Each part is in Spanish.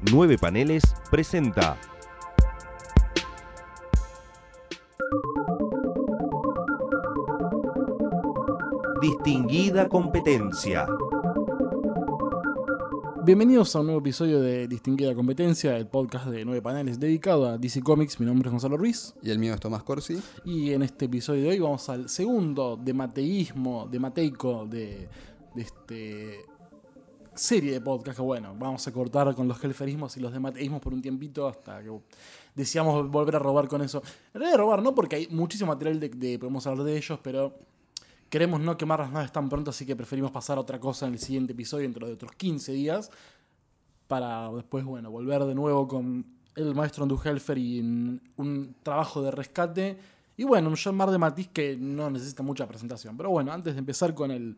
Nueve Paneles presenta. Distinguida competencia. Bienvenidos a un nuevo episodio de Distinguida Competencia, el podcast de nueve paneles dedicado a DC Comics. Mi nombre es Gonzalo Ruiz. Y el mío es Tomás Corsi. Y en este episodio de hoy vamos al segundo de mateísmo, de mateico, de, de este serie de podcast que bueno, vamos a cortar con los helferismos y los de mateísmos por un tiempito hasta que decíamos volver a robar con eso. En realidad robar no, porque hay muchísimo material de, de podemos hablar de ellos, pero queremos no quemar las naves tan pronto, así que preferimos pasar a otra cosa en el siguiente episodio dentro de otros 15 días para después, bueno, volver de nuevo con el maestro Andrew Helfer y un, un trabajo de rescate. Y bueno, un John Mar de Matiz que no necesita mucha presentación. Pero bueno, antes de empezar con el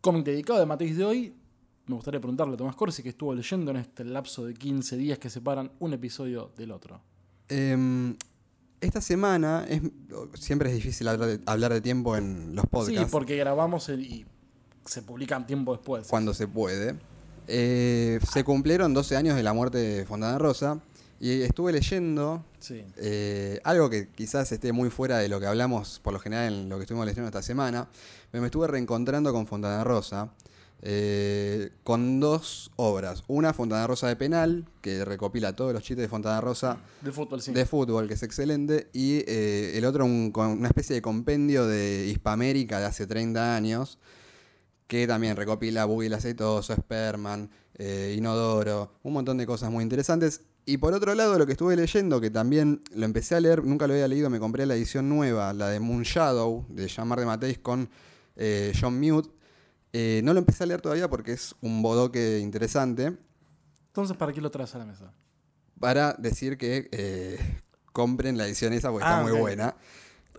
cómic dedicado de Matiz de hoy, me gustaría preguntarle a Tomás Corsi que estuvo leyendo en este lapso de 15 días que separan un episodio del otro. Eh, esta semana es, siempre es difícil hablar de, hablar de tiempo en los podcasts. Sí, porque grabamos el- y se publican tiempo después. Cuando se puede. Eh, se cumplieron 12 años de la muerte de Fontana Rosa. Y estuve leyendo Sí. eh, algo que quizás esté muy fuera de lo que hablamos por lo general en lo que estuvimos leyendo esta semana. Pero me estuve reencontrando con Fontana Rosa. Eh, con dos obras. Una, Fontana Rosa de Penal, que recopila todos los chistes de Fontana Rosa. De fútbol, sí. de fútbol, que es excelente, y eh, el otro un- una especie de compendio de Hispamérica de hace 30 años, que también recopila Buggy el Aceitoso, Sperman, eh, Inodoro, un montón de cosas muy interesantes. Y por otro lado, lo que estuve leyendo, que también lo empecé a leer, nunca lo había leído, me compré la edición nueva, la de Moon Shadow, de Jean-Marc de Mateis con eh, John Mute. Eh, no lo empecé a leer todavía porque es un bodoque interesante Entonces, ¿para qué lo traes a la mesa? para decir que eh, compren la edición esa porque Ah, está muy ok. buena.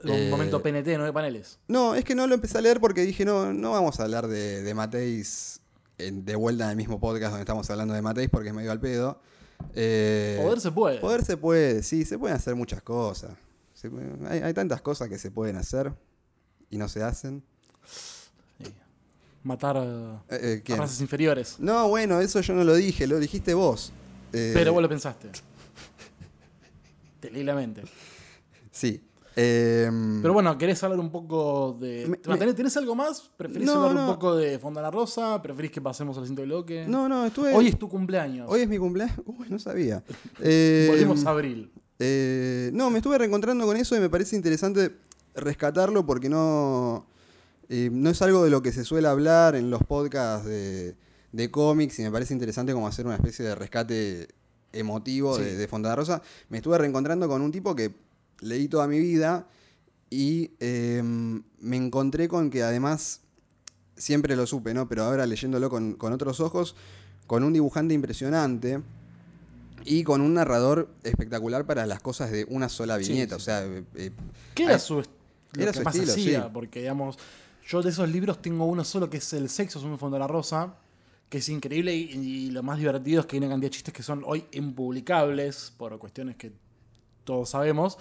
Un Eh, momento PNT de nueve paneles. No, es que no lo empecé a leer porque dije, no, no vamos a hablar de, de Mateis en- de vuelta en el mismo podcast donde estamos hablando de Mateis porque es medio al pedo. Poder se puede. poder se puede, sí, se pueden hacer muchas cosas. Se puede- hay, hay tantas cosas que se pueden hacer y no se hacen. Matar eh, Eh, a razas inferiores. No, bueno, eso yo no lo dije, lo dijiste vos. Eh, Pero vos lo pensaste. Te leí la mente. Sí. Em, Pero bueno, ¿querés hablar un poco de. Me- ¿Tenés, me- tenés algo más? ¿Preferís No, hablar un poco de Fontana Rosa? ¿Preferís que pasemos al siguiente bloque? no, no, estuve... Hoy es tu cumpleaños. Hoy es mi cumpleaños. Uy, no sabía. Eh, Volvimos a abril. eh, no, me estuve reencontrando con eso y me parece interesante rescatarlo porque no, eh, no es algo de lo que se suele hablar en los podcasts de, de cómics y me parece interesante como hacer una especie de rescate emotivo Sí. de, de Fontana Rosa. Me estuve reencontrando con un tipo que leí toda mi vida y eh, me encontré con que además, siempre lo supe, ¿no? Pero ahora leyéndolo con, con otros ojos, con un dibujante impresionante y con un narrador espectacular para las cosas de una sola viñeta. sí. O sea, eh, eh, ¿Qué era hay- su, est- era que su estilo, hacía? sí. Porque, digamos, yo de esos libros tengo uno solo que es El sexo es un Fontana Rosa, que es increíble y, y lo más divertido es que hay una cantidad de chistes que son hoy impublicables por cuestiones que todos sabemos.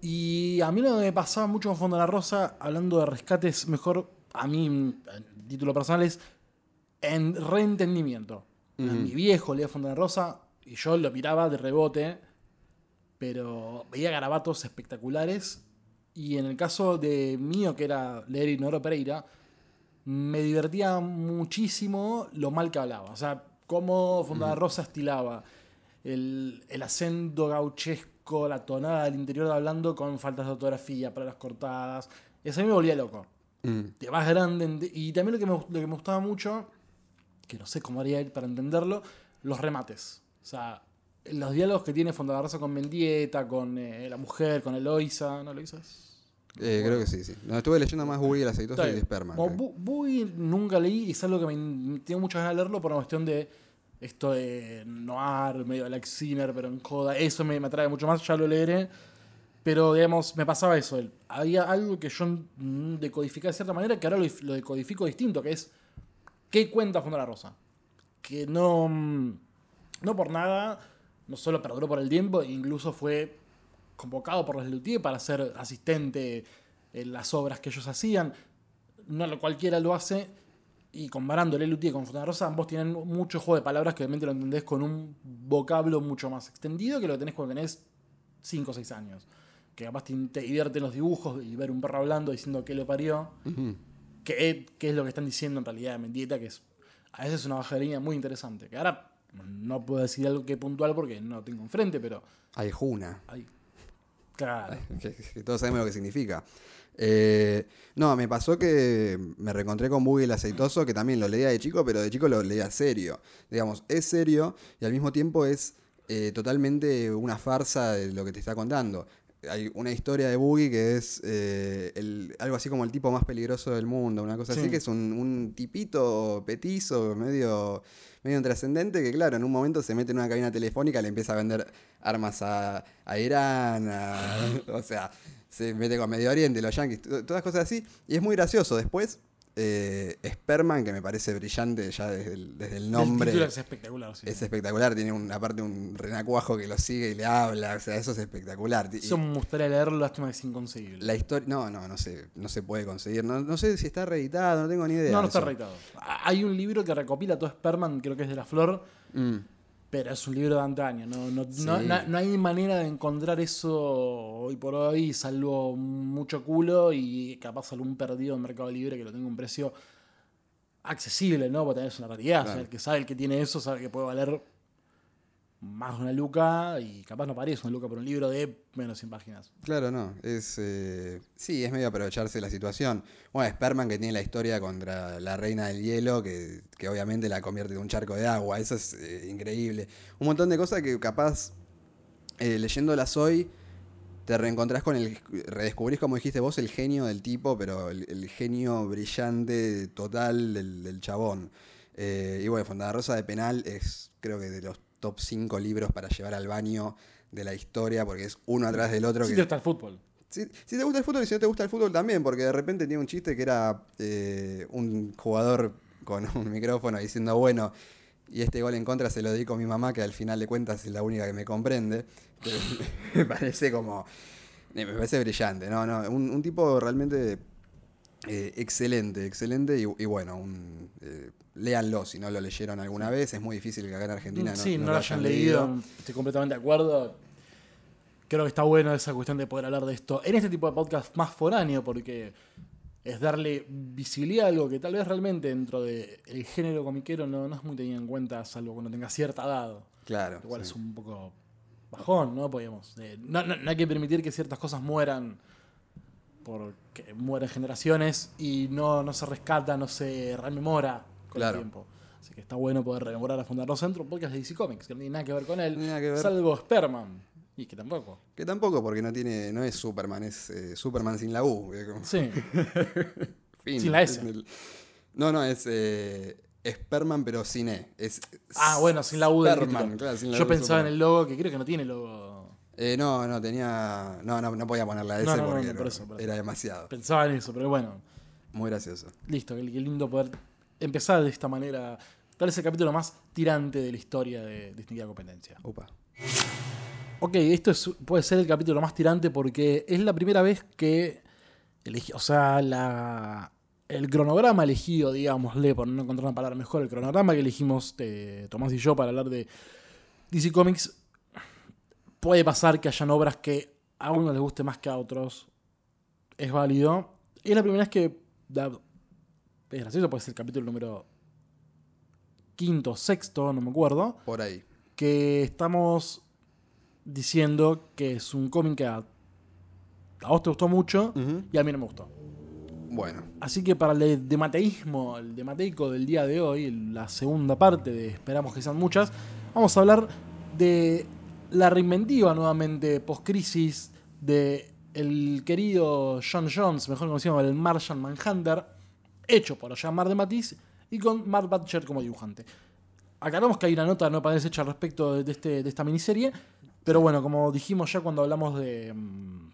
Y a mí lo que me pasaba mucho con Fontana Rosa, hablando de rescates, mejor a mí, en título personal, es en reentendimiento. Mi viejo leía Fontana Rosa y yo lo miraba de rebote, pero veía garabatos espectaculares. Y en el caso de mío, que era leer Ignoro Pereira, me divertía muchísimo lo mal que hablaba. O sea, cómo Fontana Rosa estilaba el, el acento gauchesco, la tonada del interior hablando con faltas de ortografía, palabras cortadas. Eso a mí me volvía loco. mm, De más grande. Y también lo que, me, lo que me gustaba mucho, que no sé cómo haría él para entenderlo, los remates. O sea, los diálogos que tiene Fontana Rosa con Mendieta, con eh, la mujer, con Eloisa. ¿No, Eloisa? Eh, creo que sí, sí. No, estuve leyendo más Buggy el aceitoso y de bien. Sperman. Como creo. Bu- Bui nunca leí y es algo que me tengo muchas ganas de leerlo por una cuestión de esto de noir, medio Alex Sinner, pero en joda. Eso me, me atrae mucho más, ya lo leeré. Pero, digamos, me pasaba eso. el- Había algo que yo mm, decodificaba de cierta manera que ahora lo decodifico distinto, que es ¿qué cuenta Fondo la Rosa? Que no, mm, no por nada, no solo perduró por el tiempo, incluso fue convocado por los Luthier para ser asistente en las obras que ellos hacían. No lo- cualquiera lo hace. y comparando el Luthier con Fontana Rosa, ambos tienen mucho juego de palabras que obviamente lo entendés con un vocablo mucho más extendido que lo que tenés cuando tenés 5 o 6 años. Que capaz te, te divierten los dibujos y ver un perro hablando diciendo que lo parió. que, que es lo que están diciendo en realidad de Mendieta, que es a veces una baja de línea muy interesante. Que ahora no puedo decir algo que puntual porque no tengo enfrente, pero Hay Juna. hay. Claro. que, que todos sabemos lo que significa. Eh, no, me pasó que me reencontré con Boogie el aceitoso, que también lo leía de chico, pero de chico lo leía serio. Digamos, es serio y al mismo tiempo es eh, totalmente una farsa de lo que te está contando. Hay una historia de Boogie que es eh, el- algo así como el tipo más peligroso del mundo, una cosa Sí. así, que es un, un tipito petizo, medio, medio intrascendente, que claro, en un momento se mete en una cabina telefónica, le empieza a vender armas a, a Irán, a- o sea, se mete con Medio Oriente, los to- todas cosas así, y es muy gracioso. Después, eh, Sperman, que me parece brillante ya desde el, desde el nombre. El es espectacular, sí. Es espectacular, tiene un, aparte un renacuajo que lo sigue y le habla, o sea, eso es espectacular. Eso me gustaría leerlo, lástima que es inconseguible. la historia, no, no, no se, no se puede conseguir. No, no sé si está reeditado, no tengo ni idea. no, no está reeditado. Hay un libro que recopila todo Sperman, creo que es de la flor, Mm, pero es un libro de antaño. No, no, Sí. no, no- hay manera de encontrar eso hoy por hoy, salvo mucho culo y capaz algún perdido en Mercado Libre que lo tenga a un precio accesible, ¿no? Porque tenés una realidad. O sea, Claro. el que sabe el que tiene eso sabe que puede valer más una luca y capaz no parece una luca por un libro de menos de 100 páginas. Claro, no. Es, eh, sí, es medio aprovecharse la situación. Bueno, Sperman que tiene la historia contra la reina del hielo, que, que obviamente la convierte en un charco de agua. Eso es eh, increíble. Un montón de cosas que capaz, eh, leyéndolas hoy, te reencontrás con el. redescubrís, como dijiste vos, el genio del tipo, pero el, genio brillante total del, chabón. Eh, y bueno, Fontana Rosa de Penal es, creo que, de los top 5 libros para llevar al baño de la historia, porque es uno atrás del otro. Sí, que, está el fútbol. si, si te gusta el fútbol y si no te gusta el fútbol también, porque de repente tiene un chiste que era eh, un jugador con un micrófono diciendo, bueno, y este gol en contra se lo dedico a mi mamá, que al final de cuentas es la única que me comprende. Me parece como. Me parece brillante, ¿no? no un, un tipo realmente eh, excelente, excelente y, y bueno, un, eh, léanlo si no lo leyeron alguna vez. Es muy difícil que acá en Argentina no, sí, no, lo lo hayan leído. Estoy completamente de acuerdo. Creo que está bueno esa cuestión de poder hablar de esto en este tipo de podcast más foráneo, porque es darle visibilidad a algo que tal vez realmente dentro del género comiquero no, no es muy tenido en cuenta, salvo cuando tenga cierta edad. Claro. Igual sí. es un poco bajón, ¿no? Podríamos. eh, no, no- no hay que permitir que ciertas cosas mueran porque mueren generaciones y no, no se rescata, no se rememora con Claro. el tiempo. Así que está bueno poder rememorar a Fundador Centro, un podcast de DC Comics, que no tiene nada que ver con él, ver. salvo Sperman. Y que tampoco. Que tampoco, porque no tiene, no es Superman, es eh, Superman sin la U. Sí. fin. Sin la S. Es el- No, no, es eh, Sperman, pero sin E. Es Ah, bueno, sin la U Sperman, título. claro, sin la Yo U, pensaba en el logo, que creo que no tiene logo. Eh, no, no, tenía. No, no, no podía poner la S No, porque por eso, por eso. era demasiado. Pensaba en eso, pero bueno. Muy gracioso. Listo, qué, qué lindo poder empezar de esta manera. Tal vez el capítulo más tirante de la historia de Distinguida Competencia. Upa. Ok, esto es- puede ser el capítulo más tirante porque es la primera vez que elegí, o sea, la, el cronograma elegido, digámosle, por no encontrar una palabra mejor, el cronograma que elegimos eh, Tomás y yo para hablar de DC Comics, puede pasar que hayan obras que a uno les guste más que a otros. Es válido. Y es la primera vez que. da- es gracioso, puede ser el capítulo número quinto, sexto, no me acuerdo Por ahí. que estamos diciendo que es un cómic que a, a vos te gustó mucho y a mí no me gustó. Bueno, Así que para el demateísmo, el demateico del día de hoy, la segunda parte de Esperamos que sean muchas, vamos a hablar de la reinventiva nuevamente post-crisis de el querido John Jones, mejor conocido como el Martian Manhunter, hecho por Jean-Marc de Matisse y con Mark Butcher como dibujante. Aclaramos que hay una nota no parece hecha respecto de, este, de esta miniserie, pero bueno, como dijimos ya cuando hablamos de. mm,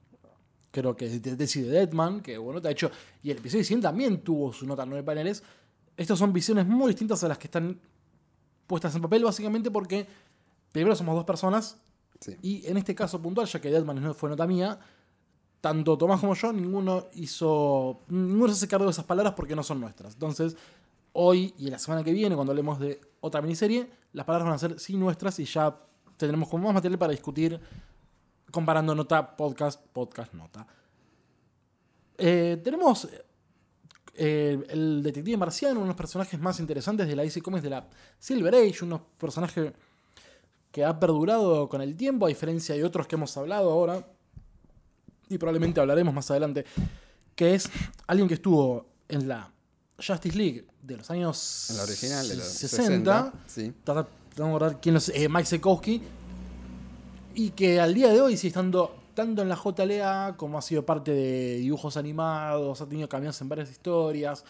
creo que de Desi de Deadman, que bueno, te ha hecho. Y el episodio 100 también tuvo su nota en nueve paneles. Estas son visiones muy distintas a las que están puestas en papel, básicamente porque primero somos dos personas sí. y en este caso puntual, ya que Deadman no fue nota mía, tanto Tomás como yo, ninguno hizo. Ninguno se hace cargo de esas palabras porque no son nuestras. Entonces, hoy y la semana que viene, cuando hablemos de otra miniserie, las palabras van a ser sí nuestras y ya tendremos como más material para discutir comparando nota, podcast, podcast, nota. Eh, tenemos eh, el detective marciano, uno de los personajes más interesantes de la DC Comics de la Silver Age, unos personajes que ha perdurado con el tiempo, a diferencia de otros que hemos hablado ahora, y probablemente hablaremos más adelante, que es alguien que estuvo en la Justice League de los años En la original, de los 60, 60, sí. De acordar quién es, eh, Mike Sekowski, y que al día de hoy sigue estando tanto en la JLA como ha sido parte de dibujos animados, ha tenido cambios en varias historias,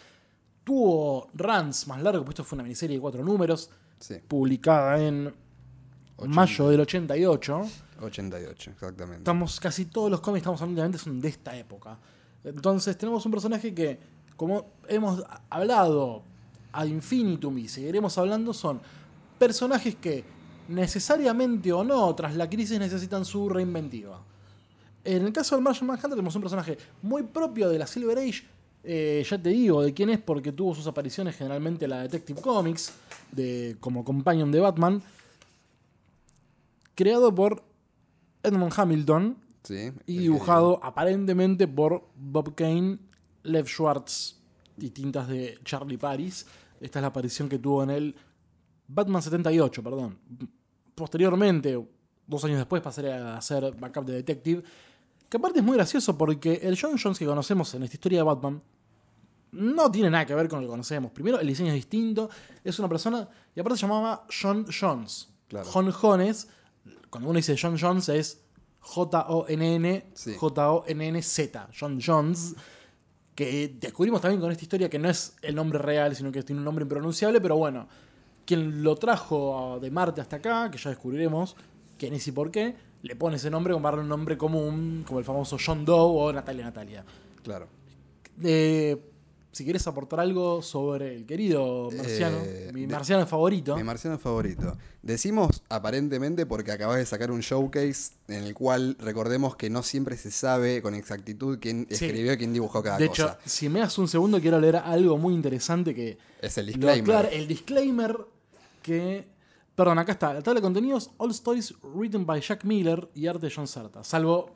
tuvo runs más largos, pues esto fue una miniserie de cuatro números, Sí, publicada en mayo del 88. 88, exactamente. Estamos casi todos los cómics estamos hablando obviamente, son de esta época. Entonces tenemos un personaje que, como hemos hablado ad infinitum y seguiremos hablando, son personajes que necesariamente o no, tras la crisis necesitan su reinventiva. En el caso del Martian Manhunter tenemos un personaje muy propio de la Silver Age. eh, ya te digo de quién es porque tuvo sus apariciones generalmente en la Detective Comics de, como companion de Batman. Creado por Edmund Hamilton Sí, y que- dibujado aparentemente por Bob Kane, Lev Schwartz y tintas de Charlie Paris. Esta es la aparición que tuvo en el Batman 78, perdón. Posteriormente, dos años después, pasaré a hacer backup de Detective. Que aparte es muy gracioso porque el John Jones que conocemos en esta historia de Batman no tiene nada que ver con lo que conocemos. Primero, el diseño es distinto. Es una persona. Y aparte se llamaba John Jones. Claro. John Jones. Cuando uno dice John Jones es J-O-N-N. Sí. J-O-N-N-Z. John Jones. Que descubrimos también con esta historia que no es el nombre real, sino que tiene un nombre impronunciable. Pero bueno, quien lo trajo de Marte hasta acá, que ya descubriremos quién es y por qué, le pone ese nombre como darle un nombre común, como el famoso John Doe o Natalia Natalia. Claro. Eh, si quieres aportar algo sobre el querido marciano, Eh, mi de- marciano favorito. Mi marciano favorito. Decimos aparentemente porque acabas de sacar un showcase en el cual recordemos que no siempre se sabe con exactitud quién Sí. escribió y quién dibujó cada de cosa. hecho, si me das un segundo, quiero leer algo muy interesante que. es el disclaimer. aclara- el disclaimer que. Perdón, acá está. La tabla de contenidos: All Stories written by Jack Miller y arte de John Certa. Salvo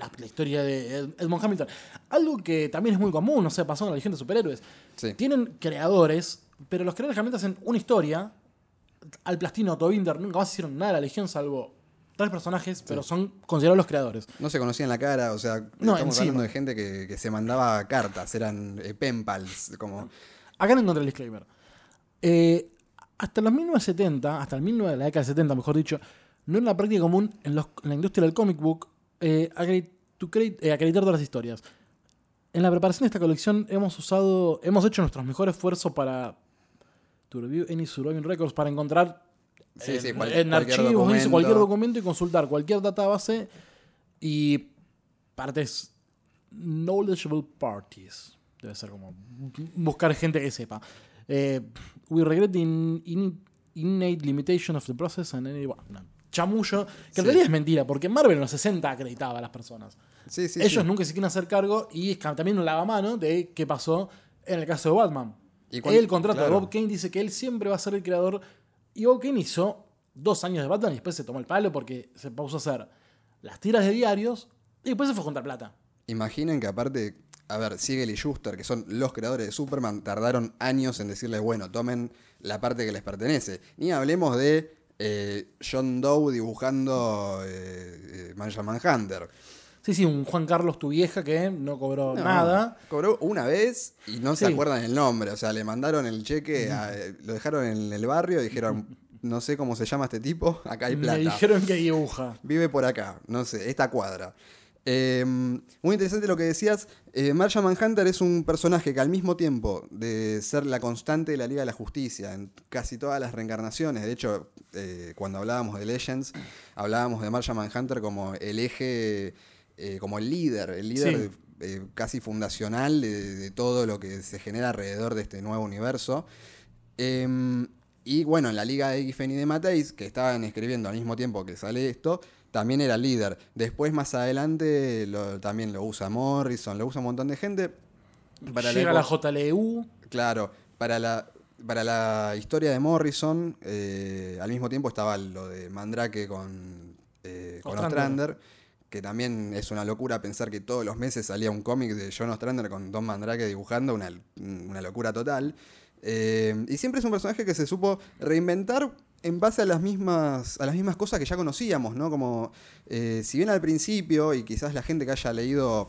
la, la historia de Ed- Edmond Hamilton. Algo que también es muy común, no sé, pasó en la Legión de Superhéroes. Sí. Tienen creadores, pero los creadores realmente hacen una historia. Al Plastino, Otto Binder, nunca más hicieron nada de la Legión, salvo tres personajes, pero son considerados los creadores. No se conocían la cara, o sea, No, estamos encima. hablando de gente que, que se mandaba cartas, eran eh, pen pals, como... Acá no encontré el disclaimer. Eh, hasta los 1970, hasta el 19, la década de 70, mejor dicho, no era una práctica común en, los- en la industria del comic book eh, to eh, acreditar todas las historias. En la preparación de esta colección hemos usado, hemos hecho nuestro mejor esfuerzo para to review any surviving records para encontrar Sí, en, sí, cual- en cualquier archivos, documento. cualquier documento y consultar cualquier database y partes knowledgeable parties. Debe ser como buscar gente que sepa. Eh, we regret the in- in- innate limitation of the process and any... bueno, no, chamullo, que en Sí. realidad es mentira, porque Marvel en los 60 acreditaba a las personas. Sí, sí, Ellos nunca se quieren hacer cargo y también un lavamano de qué pasó en el caso de Batman. Y el contrato claro. de Bob Kane dice que él siempre va a ser el creador y Bob Kane hizo dos años de Batman y después se tomó el palo porque se puso a hacer las tiras de diarios y después se fue a juntar plata. Imaginen que aparte, a ver, Siegel y Schuster, que son los creadores de Superman, tardaron años en decirles, bueno, tomen la parte que les pertenece. Ni hablemos de eh, John Doe dibujando eh, eh, Martian Manhunter. Sí, sí, un Juan Carlos tu vieja que no cobró No, nada. Cobró una vez y no se acuerdan el nombre. O sea, le mandaron el cheque, a- lo dejaron en el barrio y dijeron, no sé cómo se llama este tipo, acá hay plata. Me dijeron que dibuja. Vive por acá, no sé, esta cuadra. Eh, muy interesante lo que decías. Eh, Manhunter es un personaje que al mismo tiempo de ser la constante de la Liga de la Justicia en casi todas las reencarnaciones, de hecho, eh, cuando hablábamos de Legends, hablábamos de Martian Manhunter como el eje, eh, como el líder, el líder Sí. casi fundacional de, de todo lo que se genera alrededor de este nuevo universo. Em, y bueno, en la liga de Giffen y de Mateis, que estaban escribiendo al mismo tiempo que sale esto, también era líder. Después, más adelante, lo- también lo usa Morrison, lo usa un montón de gente. Para Llega la época- JLU. Claro, para la, para la historia de Morrison, eh, al mismo tiempo estaba lo de Mandrake con, eh, con Ostrander. Ostrander, que también es una locura pensar que todos los meses salía un cómic de John Ostrander con Don Mandrake dibujando, una, una locura total. Eh, y siempre es un personaje que se supo reinventar en base a las mismas, a las mismas cosas que ya conocíamos, ¿no? Como, eh, si bien al principio, y quizás la gente que haya leído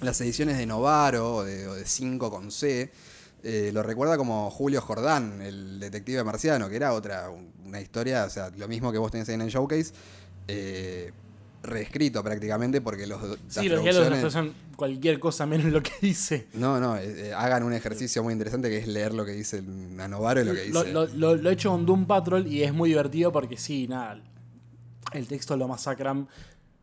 las ediciones de Novaro o de, o de 5 con C, eh, lo recuerda como Julio Jordán, el detective marciano, que era otra, una historia, o sea, lo mismo que vos tenés ahí en el showcase, eh, reescrito prácticamente porque los las Sí, los diálogos son cualquier cosa menos lo que dice. No, no, eh, eh, hagan un ejercicio muy interesante que es leer lo que dice el- a Novaro y lo que dice. lo- lo- lo he hecho con Doom Patrol y es muy divertido porque sí, nada. El texto lo masacran.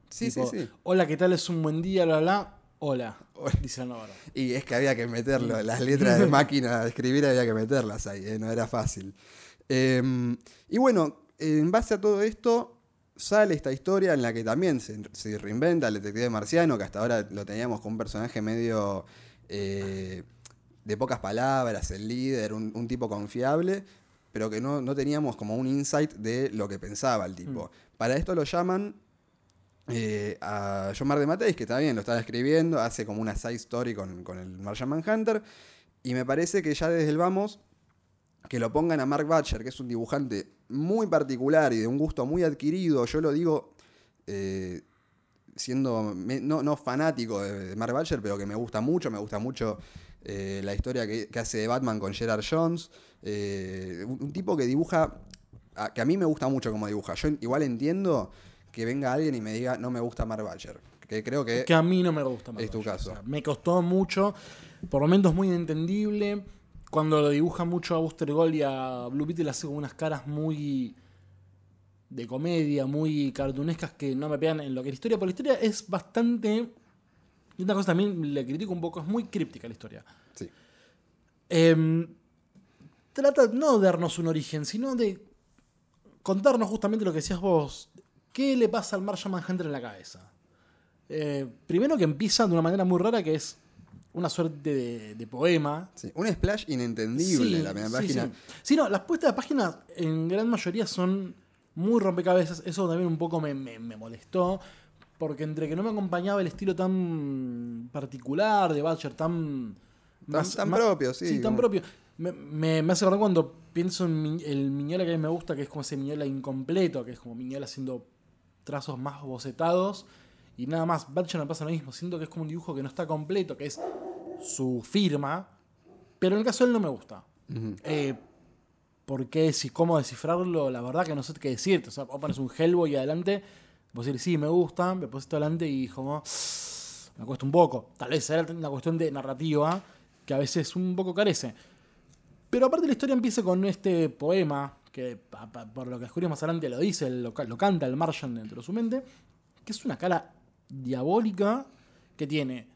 Sí, tipo, sí, sí. Hola, ¿qué tal? Es un buen día, bla, bla. Hola. Dice Navarro. Y es que había que meterlo, las letras de máquina de escribir había que meterlas ahí, eh, no era fácil. Eh, y bueno, en base a todo esto, sale esta historia en la que también se, se reinventa el detective marciano, que hasta ahora lo teníamos como un personaje medio eh, de pocas palabras, el líder, un, un tipo confiable, pero que no, no teníamos como un insight de lo que pensaba el tipo. Para esto lo llaman eh, a John Mar de Mateis, que también lo estaba escribiendo, hace como una side story con, con el Martian Manhunter. Y me parece que ya desde el vamos, que lo pongan a Mark Butcher, que es un dibujante muy particular y de un gusto muy adquirido. Yo lo digo eh, siendo me- no, no fanático de, Mark Butcher, pero que me gusta mucho. Me gusta mucho eh, la historia que, que hace de Batman con Gerard Jones. Eh, un, un tipo que dibuja, a- que a mí me gusta mucho como dibuja. Yo igual entiendo que venga alguien y me diga no me gusta Mark Butcher. Que creo que Que a mí no me gusta más. Es tu caso. me costó mucho. Por momentos muy inentendible. Cuando lo dibuja mucho a Buster Gold y a Blue Beetle hace como unas caras muy de comedia, muy cartunescas que no me pegan en lo que es la historia. Porque la historia es bastante... Y una cosa también le critico un poco, es muy críptica la historia. sí. Em, trata no de darnos un origen, sino de contarnos justamente lo que decías vos. ¿Qué le pasa al Martian Manhunter en la cabeza? Eh, primero que empieza de una manera muy rara que es una suerte de, de poema. Sí, Un splash inentendible Sí, la primera sí, página. Sí. Sí, no, las puestas de página en gran mayoría son muy rompecabezas. Eso también un poco me, me- me molestó. Porque entre que no me acompañaba el estilo tan particular de Butcher, tan. Tan- tan propio, sí, tan como- propio. Me, me- me hace acordar cuando pienso en Mi- el Miñola que a mí me gusta, que es como ese Miñola incompleto, que es como Miñola haciendo trazos más bocetados. Y nada más, Butcher me pasa lo mismo. Siento que es como un dibujo que no está completo, que es su firma. Pero en el caso de él no me gusta. Eh, ¿Por qué? Si, ¿Cómo descifrarlo? La verdad que no sé qué decirte. O sea, vos pones un Hellboy adelante, vos decís, sí, me gusta, me pones esto adelante y como, me cuesta un poco. Tal vez sea una cuestión de narrativa que a veces un poco carece. Pero aparte la historia empieza con este poema, que por lo que descubrimos más adelante lo dice, lo canta el Martian dentro de su mente, que es una cara diabólica que tiene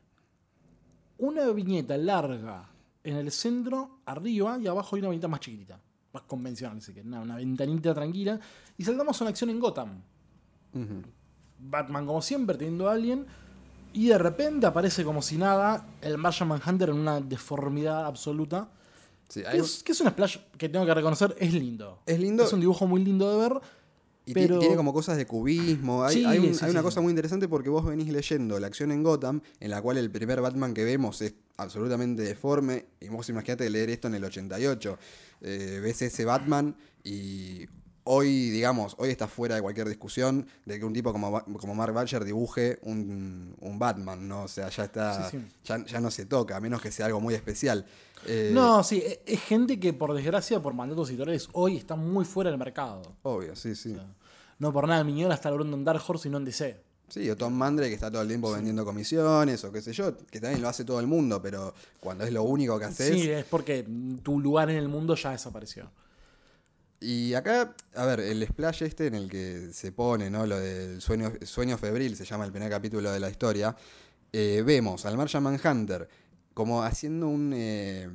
una viñeta larga en el centro, arriba, y abajo hay una viñeta más chiquitita, más convencional, así que una, una ventanita tranquila. Y saltamos a una acción en Gotham. Batman, como siempre, teniendo a alguien. Y de repente aparece como si nada el Martian Manhunter en una deformidad absoluta. Sí, que es un splash que tengo que reconocer, es lindo. Es lindo. Es un dibujo muy lindo de ver. Y pero- tiene como cosas de cubismo. Hay, Sí, hay un- sí, hay una sí. cosa muy interesante porque vos venís leyendo la acción en Gotham, en la cual el primer Batman que vemos es absolutamente deforme. Y vos imaginate leer esto en el 88. Eh, ves ese Batman y hoy, digamos, hoy está fuera de cualquier discusión de que un tipo como, como Mark Butcher dibuje un, un Batman, ¿no? O sea, ya está. Sí, sí. Ya, ya no se toca, a menos que sea algo muy especial. Eh, No, sí, e- es gente que por desgracia, por mandatos editoriales, hoy está muy fuera del mercado. Obvio, sí, sí. No por nada, Miñola está logrando en Dark Horse y no en DC. Sí, o Tom Mandre que está todo el tiempo vendiendo comisiones o qué sé yo, que también lo hace todo el mundo, pero cuando es lo único que haces. Sí, es porque tu lugar en el mundo ya desapareció. Y acá, a ver, el splash este en el que se pone, ¿no? Lo del sueño, sueño febril, se llama el primer capítulo de la historia. eh, vemos al Martian Manhunter como haciendo un. eh,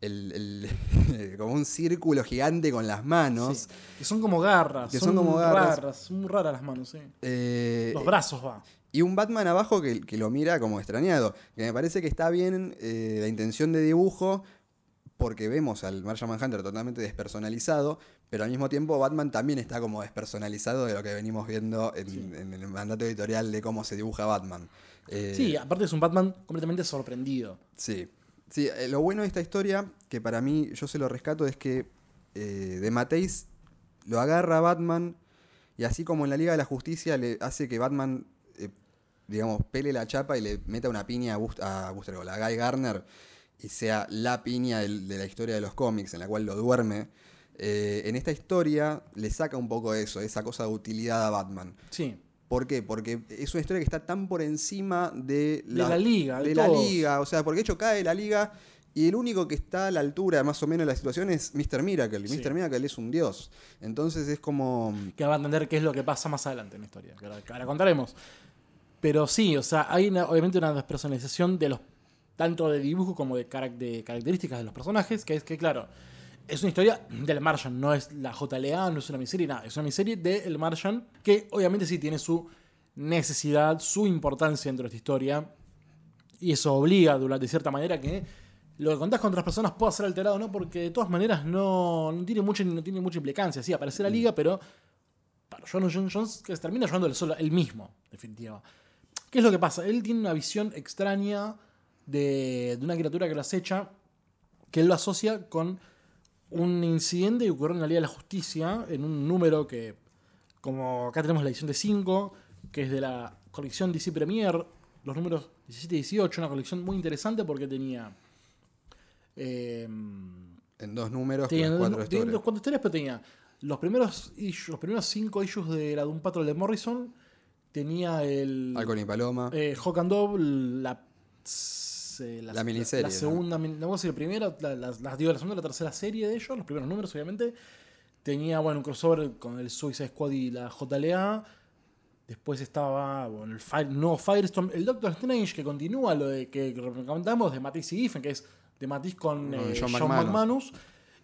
el- el- como un círculo gigante con las manos. Sí. Que son como garras. Que son como garras. raras. Son muy raras las manos, sí. Eh, Los brazos va. Y un Batman abajo que, que lo mira como extrañado. Que me parece que está bien eh, la intención de dibujo, porque vemos al Martian Manhunter totalmente despersonalizado, pero al mismo tiempo Batman también está como despersonalizado de lo que venimos viendo en, en el mandato editorial de cómo se dibuja Batman. Eh, Sí, aparte es un Batman completamente sorprendido. Sí. Sí, eh, lo bueno de esta historia, que para mí yo se lo rescato, es que eh, de Mateis lo agarra a Batman y así como en la Liga de la Justicia le hace que Batman, eh, digamos, pele la chapa y le meta una piña a, Bust- a Buster Gold, a Guy Garner, y sea la piña de la historia de los cómics en la cual lo duerme. Eh, en esta historia le saca un poco eso, esa cosa de utilidad a Batman. Sí. ¿Por qué? Porque es una historia que está tan por encima de la liga, de De la todos. liga. O sea, porque de hecho cae la liga y el único que está a la altura más o menos de la situación es Mr. Miracle. Sí. Mr. Miracle es un dios. Entonces es como... que va a entender qué es lo que pasa más adelante en la historia, que ahora, que ahora contaremos. Pero sí, o sea, hay una- obviamente una despersonalización de los tanto de dibujo como de, carac- de características de los personajes, que es que, claro, es una historia del Martian, no es la JLA, no es una miniserie, nada, es una miniserie del Martian, que obviamente sí tiene su necesidad, su importancia dentro de esta historia, y eso obliga, de cierta manera, que lo que contás con otras personas pueda ser alterado, ¿no? Porque de todas maneras no, no tiene, mucha, no tiene mucha implicancia. Sí, aparece la liga, pero para John John Jones que se termina llevando el solo él mismo, definitiva. ¿Qué es lo que pasa? Él tiene una visión extraña de, de una criatura que lo acecha, que él lo asocia con un incidente que ocurrió en la Liga de la Justicia, en un número que, como acá tenemos la edición de 5, que es de la colección DC Premier, los números 17 y 18, una colección muy interesante porque tenía... eh, En dos números, Tenía con dos- cuatro historias. dos- cuatro historias, pero tenía los primeros, issues- los primeros cinco issues de la Doom Patrol de Morrison. Tenía el Halcón y Paloma. eh, Hawk and Dove, la, se- La miniserie, La ¿no? segunda, min- no voy a decir primera, la, la- las digo, la segunda la tercera serie de ellos, los primeros números, obviamente. Tenía, bueno, un crossover con el Suicide Squad y la JLA. Después estaba, bueno, el Fire, no Firestorm, el Doctor Strange, que continúa lo de que comentamos de Matisse y Giffen, que es de Matisse con, Con eh, John John, McManus. McManus.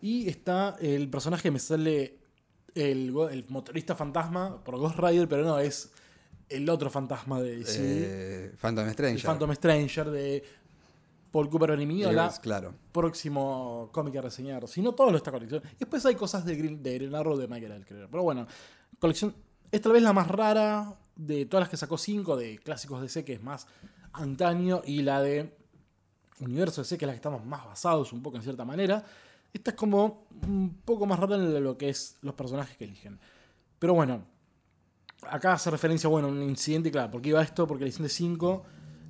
Y está el personaje que me sale el, el motorista fantasma por Ghost Rider, pero no, es el otro fantasma de DC. Eh, Phantom Stranger. el Phantom Stranger de Paul Cooper Benimiola. es- claro. Próximo cómic a reseñar. Si no, todo lo está colección. Y después hay cosas de Green, de Green Arrow de Michael Alcrer. Pero bueno, colección. Es tal vez la más rara de todas las que sacó 5 de clásicos DC, que es más antaño, y la de Universo DC, que es la que estamos más basados un poco en cierta manera. Esta es como un poco más rara en lo que es los personajes que eligen. Pero bueno, acá hace referencia bueno, a un incidente, claro, porque iba esto, porque la edición de 5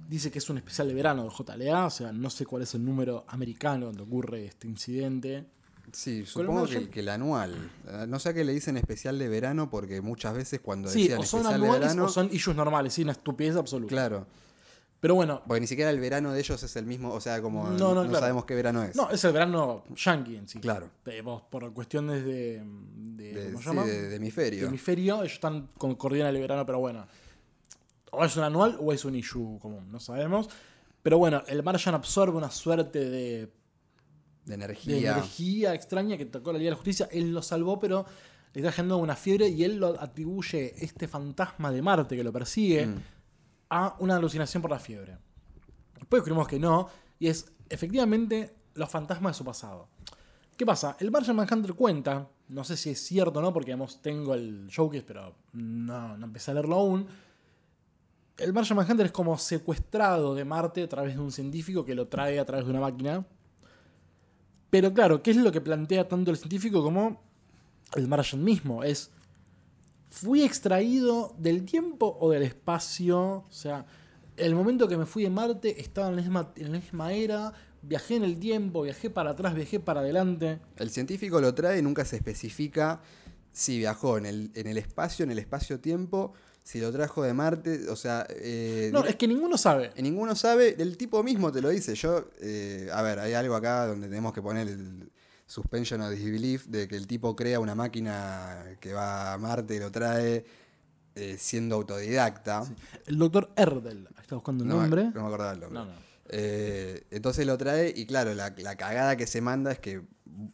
dice que es un especial de verano de JLA, o sea, no sé cuál es el número americano donde ocurre este incidente. Sí, supongo que, que el anual. Eh, No sé a qué le dicen especial de verano, porque muchas veces cuando Sí, decían o son especial de anuales verano. o son issues normales, sí, una estupidez absoluta. Claro. Pero bueno, Porque ni siquiera el verano de ellos es el mismo, o sea, como No, no, no, claro. sabemos qué verano es. no, es el verano yankee en sí. Claro. Por cuestiones de. de- de, ¿Cómo se sí, llama? de- de hemisferio. De hemisferio, ellos están con coordinan el verano, pero bueno. O es un anual o es un issue común, no sabemos. Pero bueno, el Martian absorbe una suerte de de de energía. energía extraña que tocó la Liga de la Justicia. Él lo salvó, pero le está generando una fiebre y él lo atribuye este fantasma de Marte que lo persigue Mm. a una alucinación por la fiebre. Después descubrimos que no, y es efectivamente los fantasmas de su pasado. ¿Qué pasa? El Martian Manhunter cuenta, no sé si es cierto o no, porque digamos, tengo el showcase, pero no, no empecé a leerlo aún. El Martian Manhunter es como secuestrado de Marte a través de un científico que lo trae a través de una máquina. Pero claro, ¿qué es lo que plantea tanto el científico como el Martian mismo? Es, ¿fui extraído del tiempo o del espacio? O sea, el momento que me fui de Marte estaba en la misma, en la misma era, viajé en el tiempo, viajé para atrás, viajé para adelante. El científico lo trae, nunca se especifica si viajó en el, en el espacio, en el espacio-tiempo, si lo trajo de Marte, o sea... eh, No, es que ninguno sabe. Ninguno sabe, el tipo mismo te lo dice. Yo, eh, a ver, hay algo acá donde tenemos que poner el suspension of disbelief de que el tipo crea una máquina que va a Marte y lo trae eh, siendo autodidacta. El doctor Erdel, está buscando el no, me- nombre. no me acordaba el nombre. No, no. Entonces lo trae y claro, la, la cagada que se manda es que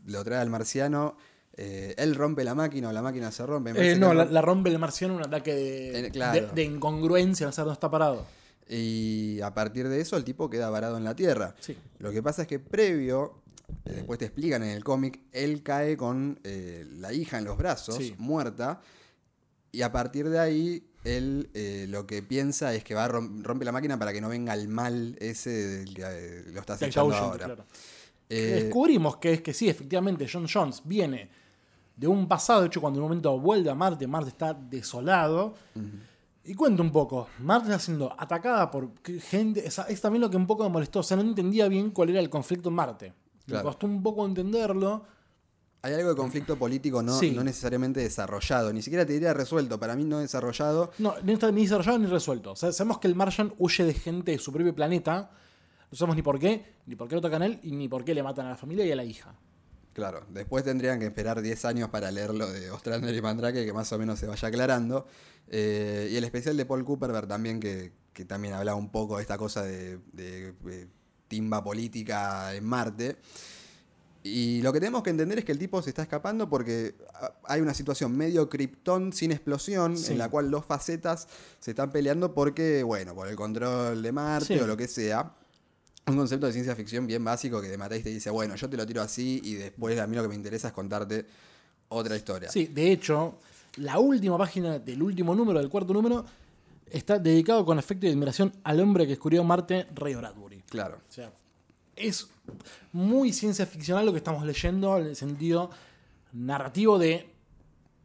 lo trae al marciano. Eh, él rompe la máquina o la máquina se rompe. Eh, no, la, rom- la rompe el marciano un ataque de, Eh, claro. de, de incongruencia, no sabe dónde está parado. Y a partir de eso el tipo queda varado en la tierra. Sí. Lo que pasa es que previo después te explican en el cómic, él cae con la hija en los brazos, Sí. muerta, y a partir de ahí él eh, lo que piensa es que va a rom- rompe la máquina para que no venga el mal ese del que eh, lo está Tauschen, ahora. claro. Eh, Descubrimos que es que sí, efectivamente, John Jones viene de un pasado, de hecho, cuando en un momento vuelve a Marte, Marte está desolado. Y cuenta un poco, Marte está siendo atacada por gente, es también lo que un poco me molestó, o sea, no entendía bien cuál era el conflicto en Marte. Claro. Me costó un poco entenderlo. Hay algo de conflicto político no, Sí. no necesariamente desarrollado, ni siquiera te diría resuelto, para mí no desarrollado. No, está ni desarrollado ni resuelto. O sea, sabemos que el Martian huye de gente de su propio planeta. No sabemos ni por qué, ni por qué lo tocan a él, y ni por qué le matan a la familia y a la hija. Claro, después tendrían que esperar 10 años para leer lo de Ostrander y Mandrake, que más o menos se vaya aclarando. Eh, y el especial de Paul Cooperberg también, que, que también hablaba un poco de esta cosa de, de- de timba política en Marte. Y lo que tenemos que entender es que el tipo se está escapando porque hay una situación medio Krypton sin explosión, Sí. en la cual dos facetas se están peleando porque, bueno, por el control de Marte Sí. o lo que sea. Un concepto de ciencia ficción bien básico que de Matéis te dice, bueno, yo te lo tiro así y después a mí lo que me interesa es contarte otra historia. Sí, de hecho, la última página del último número, del cuarto número, está dedicado con afecto y admiración al hombre que descubrió Marte, Ray Bradbury. Claro. O sea, es muy ciencia ficcional lo que estamos leyendo en el sentido narrativo de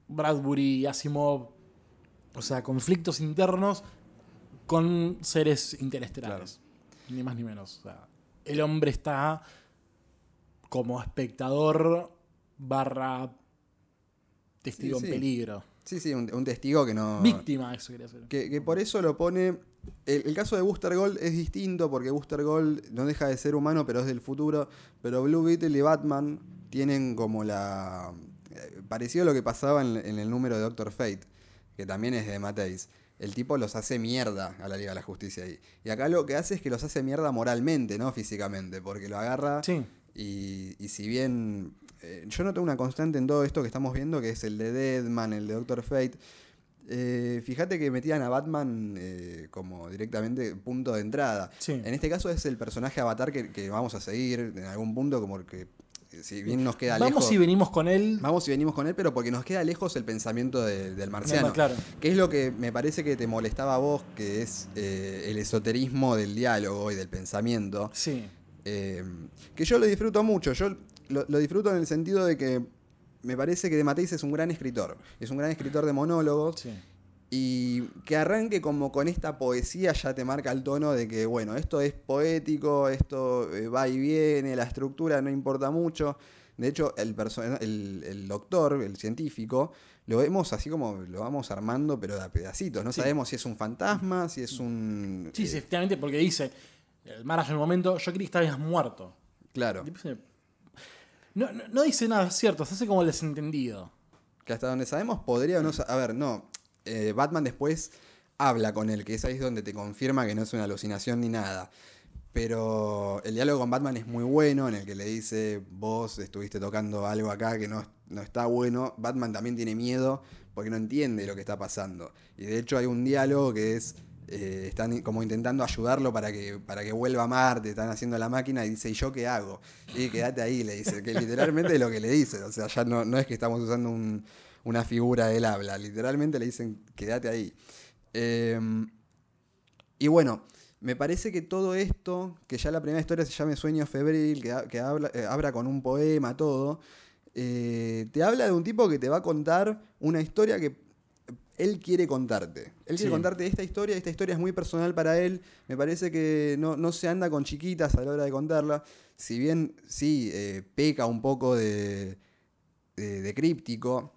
Bradbury y Asimov. O sea, conflictos internos con seres interestelares. Ni más ni menos. O sea, el hombre está como espectador barra testigo Sí, en sí. peligro. Sí, sí, un, un testigo que no... Víctima, eso quería decir. Que, que por eso lo pone... El, el caso de Booster Gold es distinto porque Booster Gold no deja de ser humano, pero es del futuro. Pero Blue Beetle y Batman tienen como la... eh, Parecido a lo que pasaba en, en el número de Doctor Fate, que también es de Mateis. El tipo los hace mierda a la Liga de la Justicia ahí. Y acá lo que hace es que los hace mierda moralmente, no físicamente, porque lo agarra Sí. y, y si bien eh, yo noto una constante en todo esto que estamos viendo, que es el de Deadman, el de Doctor Fate, eh, fíjate que metían a Batman eh, como directamente punto de entrada. Sí. En este caso es el personaje avatar que, que vamos a seguir en algún punto, como que si bien nos queda Vamos lejos... y venimos con él. Vamos y venimos con él, pero porque nos queda lejos el pensamiento de- del marciano. Claro. Que es lo que me parece que te molestaba a vos, que es eh, el esoterismo del diálogo y del pensamiento. Sí. Eh, que yo lo disfruto mucho. Yo lo, lo disfruto en el sentido de que me parece que De Mateis es un gran escritor. Es un gran escritor de monólogos. Sí. Y que arranque como con esta poesía ya te marca el tono de que, bueno, esto es poético, esto eh, va y viene, la estructura no importa mucho. De hecho, el, el, el doctor, el científico, lo vemos así como lo vamos armando, pero de a pedacitos. No Sí. sabemos si es un fantasma, si es un... Sí, eh, sí, efectivamente, porque dice, el Mara en un momento, yo creí que estabas muerto. Claro. No, no, no dice nada cierto, se hace como el desentendido. Que hasta donde sabemos podría o no... A ver, no. Eh, Batman después habla con él, que es ahí donde te confirma que no es una alucinación ni nada. Pero el diálogo con Batman es muy bueno, en el que le dice, vos estuviste tocando algo acá que no, no está bueno. Batman también tiene miedo porque no entiende lo que está pasando. Y de hecho hay un diálogo que es, eh, están como intentando ayudarlo para que, para que vuelva a Marte, están haciendo la máquina y dice, ¿y yo qué hago? Y quédate ahí, le dice, que literalmente es lo que le dice. O sea, ya no, no es que estamos usando un- una figura del habla, literalmente le dicen, quédate ahí. Em, y bueno, me parece que todo esto, que ya la primera historia se llame Sueño Febril, que, ha- que habla, eh, abra con un poema, todo, eh, te habla de un tipo que te va a contar una historia que él quiere contarte. Él quiere contarte esta historia, esta historia es muy personal para él, me parece que no, no se anda con chiquitas a la hora de contarla, si bien sí eh, peca un poco de, de, de críptico,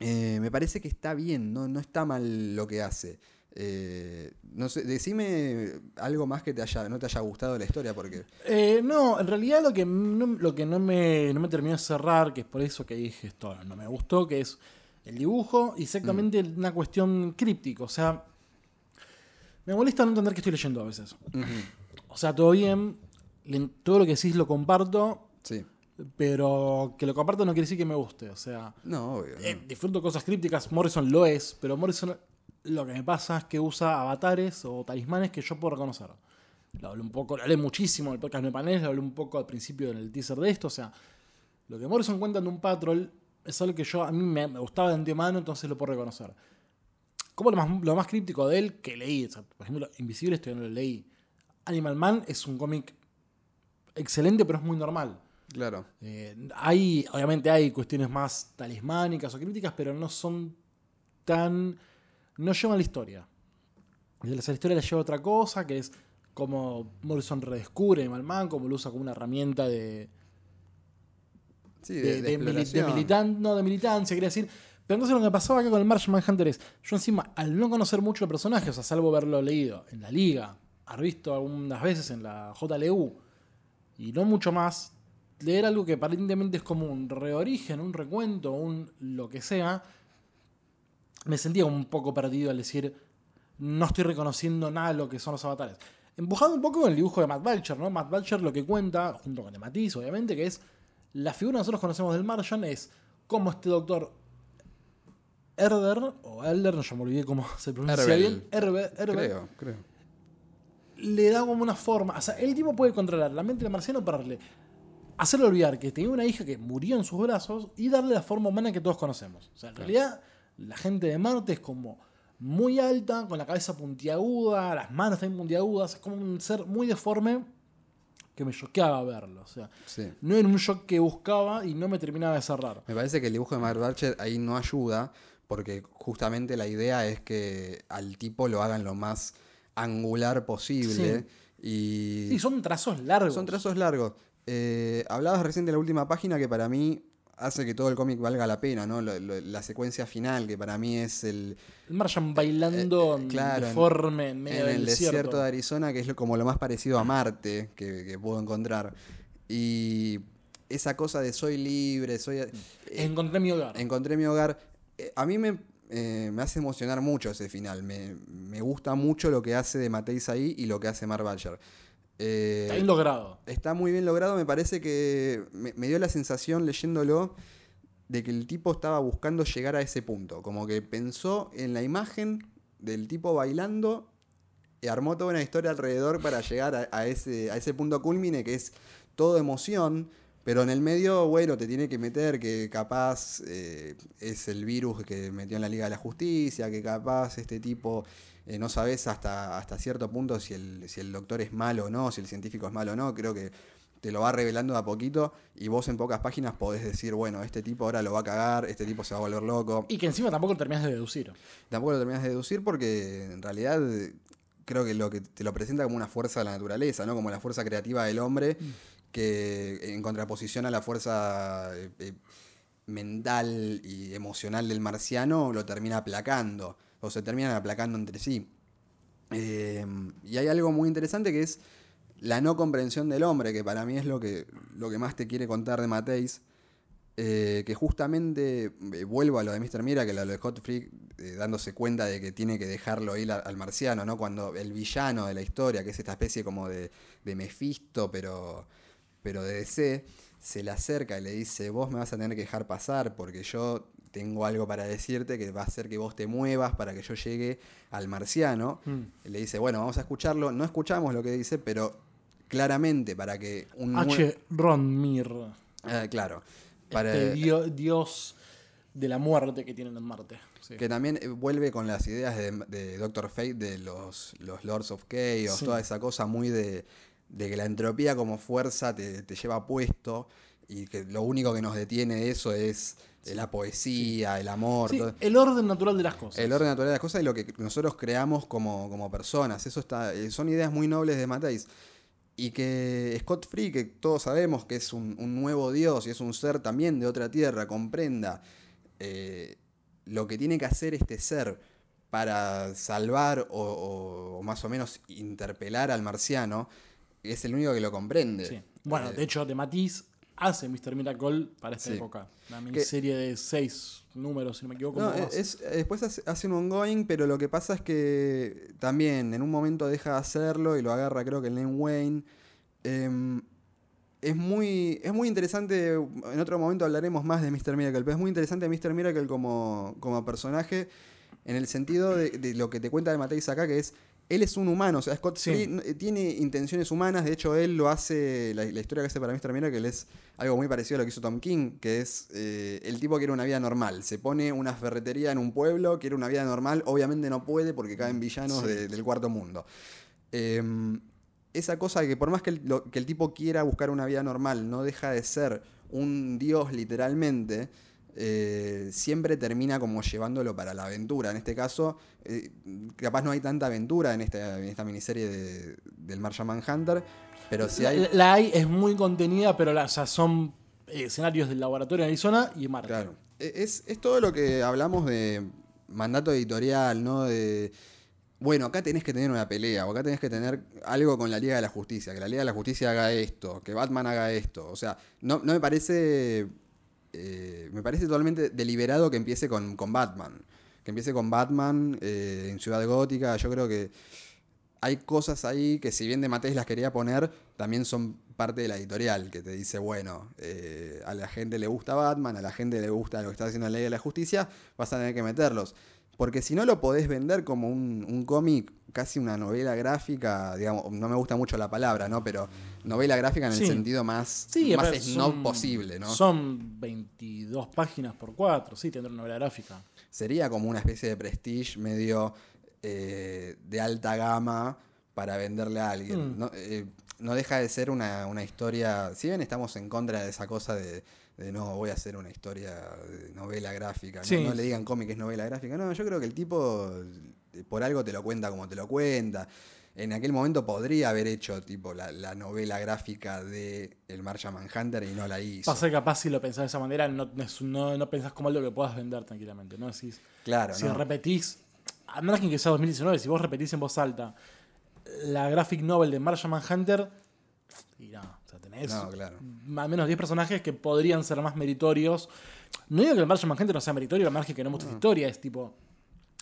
eh, me parece que está bien, no, no está mal lo que hace. Eh, no sé, decime algo más que te haya, no te haya gustado la historia, porque. Eh, no, en realidad lo que no, lo que no me, no me terminó de cerrar, que es por eso que dije esto no me gustó, que es el dibujo y exactamente una cuestión críptica. O sea, me molesta no entender que estoy leyendo a veces. O sea, todo bien, todo lo que decís lo comparto, Sí. Pero que lo comparto no quiere decir que me guste. O sea, No, obvio. no. eh, disfruto cosas crípticas, Morrison lo es, pero Morrison lo que me pasa es que usa avatares o talismanes que yo puedo reconocer. Lo hablé un poco, lo hablé muchísimo en el podcast de lo hablé un poco al principio en el teaser de esto. O sea, lo que Morrison cuenta en un Patrol es algo que yo a mí me, me gustaba de antemano, entonces lo puedo reconocer. Como lo más, lo más críptico de él que leí, o sea, por ejemplo, Invisible, esto no lo leí. Animal Man es un cómic excelente, pero es muy normal. Claro. Eh, hay, obviamente hay cuestiones más talismánicas o críticas, pero no son tan. no llevan la historia. La historia la lleva otra cosa, que es como Morrison redescubre Animal Man, como lo usa como una herramienta de, Sí, de, de, de militan- no, de militancia, quería decir. Pero entonces lo que pasaba acá con el Martian Manhunter es, yo encima, al no conocer mucho el personaje, o sea, salvo haberlo leído en la liga, haber visto algunas veces en la JLU, y no mucho más, leer algo que aparentemente es como un reorigen, un recuento, un lo que sea, me sentía un poco perdido al decir, no estoy reconociendo nada de lo que son los avatares. Empujado un poco con el dibujo de Matt Balcher, ¿no? Matt Balcher lo que cuenta, junto con el Matiz, obviamente, que es la figura que nosotros conocemos del Martian es cómo este doctor Herder, o Elder, no yo me olvidé cómo se pronuncia Herbel. bien, Herbe- Creo, creo. le da como una forma. O sea, el tipo puede controlar la mente del marciano para darle. Hacerle olvidar que tenía una hija que murió en sus brazos y darle la forma humana que todos conocemos. O sea, en realidad, la gente de Marte es como muy alta, con la cabeza puntiaguda, las manos también puntiagudas. Es como un ser muy deforme que me choqueaba verlo. O sea, Sí. no era un shock que buscaba y no me terminaba de cerrar. Me parece que el dibujo de Mark Barcher ahí no ayuda, porque justamente la idea es que al tipo lo hagan lo más angular posible. Y Sí, son trazos largos. son trazos largos. Eh, hablabas recién de la última página que para mí hace que todo el cómic valga la pena, ¿no? Lo- lo- la secuencia final, que para mí es el, El Martian bailando Eh, eh, claro, en- deforme en medio en del el desierto. desierto. de Arizona, que es como lo más parecido a Marte que, que puedo encontrar. Y esa cosa de soy libre, soy... eh, Encontré mi hogar. encontré mi hogar. Eh, a mí me, eh, me hace emocionar mucho ese final. Me, me gusta mucho lo que hace de Mateis ahí y lo que hace Mark Badger. Eh, Está bien logrado. está muy bien logrado. Me parece que me, me dio la sensación leyéndolo de que el tipo estaba buscando llegar a ese punto. Como que pensó en la imagen del tipo bailando y armó toda una historia alrededor para llegar a, a ese, a ese punto culmine que es todo emoción. Pero en el medio, bueno, te tiene que meter que capaz eh, es el virus que metió en la Liga de la Justicia, que capaz este tipo eh, no sabes hasta, hasta cierto punto si el, si el doctor es malo o no, si el científico es malo o no. Creo que te lo va revelando de a poquito y vos en pocas páginas podés decir, bueno, este tipo ahora lo va a cagar, este tipo se va a volver loco. Y que encima tampoco terminas de deducir. Tampoco lo terminas de deducir porque en realidad creo que lo que te lo presenta como una fuerza de la naturaleza, ¿no? Como la fuerza creativa del hombre, que en contraposición a la fuerza eh, eh, mental y emocional del marciano lo termina aplacando, o se terminan aplacando entre sí. Eh, y hay algo muy interesante que es la no comprensión del hombre, que para mí es lo que, lo que más te quiere contar de Mateis. eh, que justamente eh, vuelvo a lo de Mr. Miracle, a lo de Hot Freak, eh, dándose cuenta de que tiene que dejarlo ir al marciano, ¿no? Cuando el villano de la historia, que es esta especie como de, de Mephisto, pero, pero de DC, se le acerca y le dice, vos me vas a tener que dejar pasar porque yo tengo algo para decirte que va a hacer que vos te muevas para que yo llegue al marciano. Mm. Le dice, bueno, vamos a escucharlo. No escuchamos lo que dice, pero claramente para que un... H. Ron Mir. Eh, claro. Para, Este dio- dios de la muerte que tienen en Marte. Sí. Que también eh, vuelve con las ideas de, de Doctor Fate, de los, los Lords of Chaos, Sí. toda esa cosa muy de, de que la entropía como fuerza te, te lleva puesto y que lo único que nos detiene de eso es la poesía, el amor, Sí, todo- el orden natural de las cosas. el orden natural de las cosas y lo que nosotros creamos como, como personas. Eso está, eh, son ideas muy nobles de Mateis. Y que Scott Free, que todos sabemos que es un, un nuevo dios y es un ser también de otra tierra, comprenda eh, lo que tiene que hacer este ser para salvar o, o- o más o menos interpelar al marciano, es el único que lo comprende. Sí. Bueno, Eh, de hecho, de Matiz hace Mr. Miracle para esta Sí. época. Una miniserie de seis números, si no me equivoco. No, es, después hace, hace un ongoing, pero lo que pasa es que también en un momento deja de hacerlo y lo agarra creo que Len Wayne. Em, es, muy, es muy interesante, en otro momento hablaremos más de Mr. Miracle, pero es muy interesante Mr. Miracle como, como personaje en el sentido de, de lo que te cuenta de Mateis acá, que es él es un humano, o sea, Scott Sí. Free n- tiene intenciones humanas, de hecho él lo hace, la, la historia que hace para Mr. Miracle es algo muy parecido a lo que hizo Tom King, que es eh, el tipo quiere una vida normal, se pone una ferretería en un pueblo, quiere una vida normal, obviamente no puede porque caen villanos Sí. de- del cuarto mundo. Em, esa cosa que por más que el, lo- que el tipo quiera buscar una vida normal, no deja de ser un dios literalmente, eh, siempre termina como llevándolo para la aventura. En este caso, eh, capaz no hay tanta aventura en esta, en esta miniserie de- del Martian Manhunter, pero sí La, hay... la- la hay es muy contenida, pero la, o sea, son eh, escenarios del laboratorio en Arizona y Marte. Claro. E- Es, es todo lo que hablamos de mandato editorial, ¿no? De. Bueno, acá tenés que tener una pelea, o acá tenés que tener algo con la Liga de la Justicia, que la Liga de la Justicia haga esto, que Batman haga esto. O sea, no, no me parece. Eh, me parece totalmente deliberado que empiece con, con Batman. Que empiece con Batman eh, en Ciudad Gótica. Yo creo que hay cosas ahí que si bien de Mateis las quería poner, también son parte de la editorial, que te dice, bueno, eh, a la gente le gusta Batman, a la gente le gusta lo que está haciendo la Ley de la Justicia, vas a tener que meterlos. Porque si no lo podés vender como un, un cómic, casi una novela gráfica, digamos, no me gusta mucho la palabra, ¿no? Pero novela gráfica en el sentido más, Sí, más snob son- posible, ¿no? Son 22 páginas por 4, sí, tendrá una novela gráfica. Sería como una especie de prestige medio eh, de alta gama para venderle a alguien. Mm. No, eh, no deja de ser una, una historia, si bien estamos en contra de esa cosa de, de no voy a hacer una historia de novela gráfica, no, Sí. no le digan cómic es novela gráfica, no, yo creo que el tipo por algo te lo cuenta como te lo cuenta. En aquel momento podría haber hecho tipo la, la novela gráfica de El Martian Manhunter y no la hizo. Pasa que capaz si lo pensás de esa manera, no, no, no, no pensás como algo que puedas vender tranquilamente. ¿no? Decís, Claro, si ¿no? repetís, a menos que sea 2019, si vos repetís en voz alta la graphic novel de Martian Manhunter, y no, o sea, tenés No, claro. al menos 10 personajes que podrían ser más meritorios. No digo que el Martian Manhunter no sea meritorio, al margen que no muestre historia, es tipo.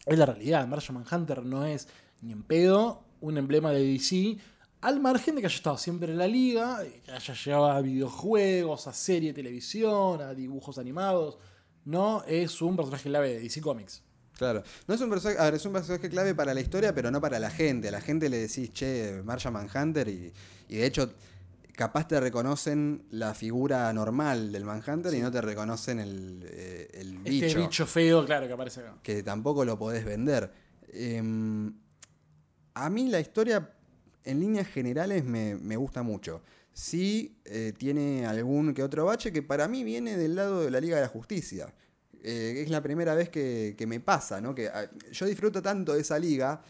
Es la realidad. Martian Manhunter no es ni en pedo un emblema de DC. Al margen de que haya estado siempre en la liga, que haya llegado a videojuegos, a serie de televisión, a dibujos animados. No es un personaje clave de DC Comics. Claro. No es un personaje, a ver, es un personaje clave para la historia, pero no para la gente. A la gente le decís, che, Martian Manhunter, y, y de hecho, capaz te reconocen la figura normal del Manhunter y no te reconocen el, eh, el bicho, Este bicho feo, claro, que aparece acá. que tampoco lo podés vender. Em, a mí la historia, en líneas generales, me, me gusta mucho. Sí eh, tiene algún que otro bache que para mí viene del lado de la Liga de la Justicia. Eh, es la primera vez que, que me pasa, ¿no? Que ah, yo disfruto tanto de esa liga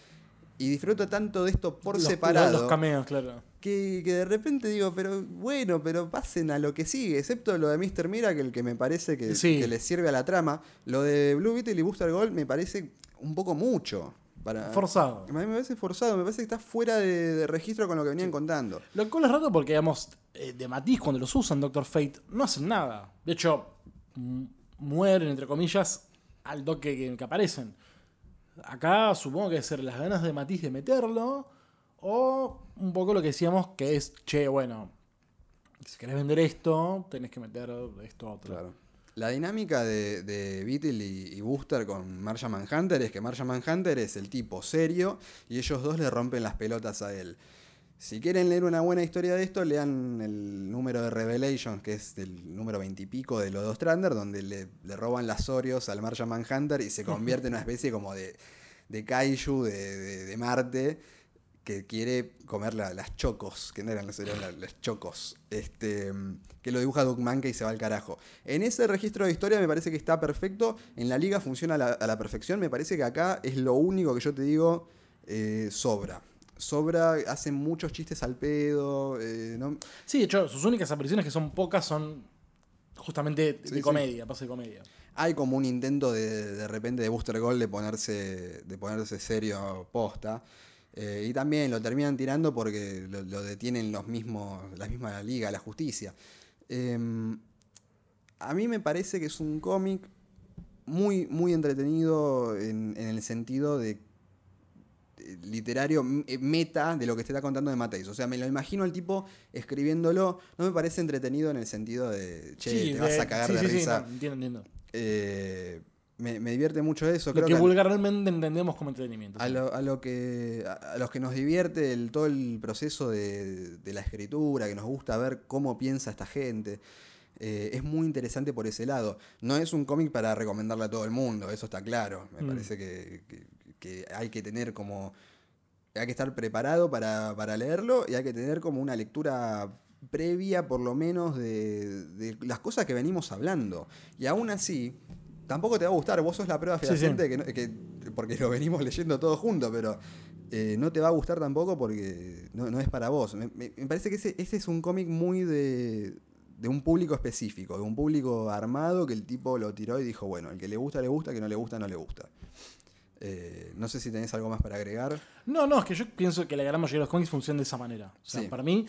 y disfruto tanto de esto por Los- separado Los, cameos, claro. que, que de repente digo, pero bueno, pero pasen a lo que sigue, excepto lo de Mr. Miracle, que me parece que, Sí. que le sirve a la trama. Lo de Blue Beetle y Booster Gold me parece un poco mucho. Para, Forzado. A mí me parece forzado, me parece que está fuera de, de registro con lo que venían contando. Lo cual es raro porque, digamos, eh, de Matiz, cuando los usan Doctor Fate, no hacen nada. De hecho, mueren, entre comillas, al toque que, que aparecen. Acá supongo que ser las ganas de Matiz de meterlo, o un poco lo que decíamos, que es, che, bueno, si querés vender esto, tenés que meter esto otro. La dinámica de, de Beetle y, y Booster con Martian Manhunter es que Martian Manhunter es el tipo serio y ellos dos le rompen las pelotas a él. Si quieren leer una buena historia de esto, lean el número de Revelations, que es el número veintipico de los dos Trander, donde le, le roban las Orios al Martian Manhunter y se convierte en una especie como de, de kaiju de, de- de Marte que quiere comer la- las chocos, que no eran las Orios, las, las chocos, este, que lo dibuja Doug Mankey y se va al carajo. En ese registro de historia me parece que está perfecto, en la liga funciona a la, a la perfección, me parece que acá es lo único que yo te digo eh, sobra. Sobra, hacen muchos chistes al pedo, eh, ¿no? Sí, de hecho, sus únicas apariciones, que son pocas, son justamente de sí. comedia, pase de comedia. Hay como un intento de, de repente de Booster Gold de ponerse, de ponerse serio posta. Eh, y también lo terminan tirando porque lo, lo detienen los mismos, la misma liga, la justicia. Eh, a mí me parece que es un cómic muy, muy entretenido en, en el sentido de literario eh, meta de lo que te está contando de Mateis. O sea, me lo imagino al tipo escribiéndolo. No me parece entretenido en el sentido de, che, Sí, te vas a cagar sí, de sí, sí, risa. no, entiendo, entiendo. Eh, me, me divierte mucho eso. Lo Creo que vulgarmente entendemos como entretenimiento. a, lo, a lo que a, a los que nos divierte el, todo el proceso de, de la escritura, que nos gusta ver cómo piensa esta gente. eh, es muy interesante por ese lado. No es un cómic para recomendarle a todo el mundo, eso está claro. Me Mm. parece que, que- que hay que tener como. Hay que estar preparado para, para leerlo y hay que tener como una lectura previa, por lo menos, de, de las cosas que venimos hablando. Y aún así, tampoco te va a gustar. Vos sos la prueba Sí, sí. fehaciente que porque lo venimos leyendo todos juntos, pero eh, no te va a gustar tampoco porque no, no es para vos. Me, me- me parece que ese, ese es un cómic muy de, de un público específico, de un público armado que el tipo lo tiró y dijo, bueno, el que le gusta, le gusta, que no le gusta, no le gusta. Eh, no sé si tenés algo más para agregar. No, no, es que yo pienso que la gran mayoría de los cómics funcionan de esa manera. O sea, Sí. para mí,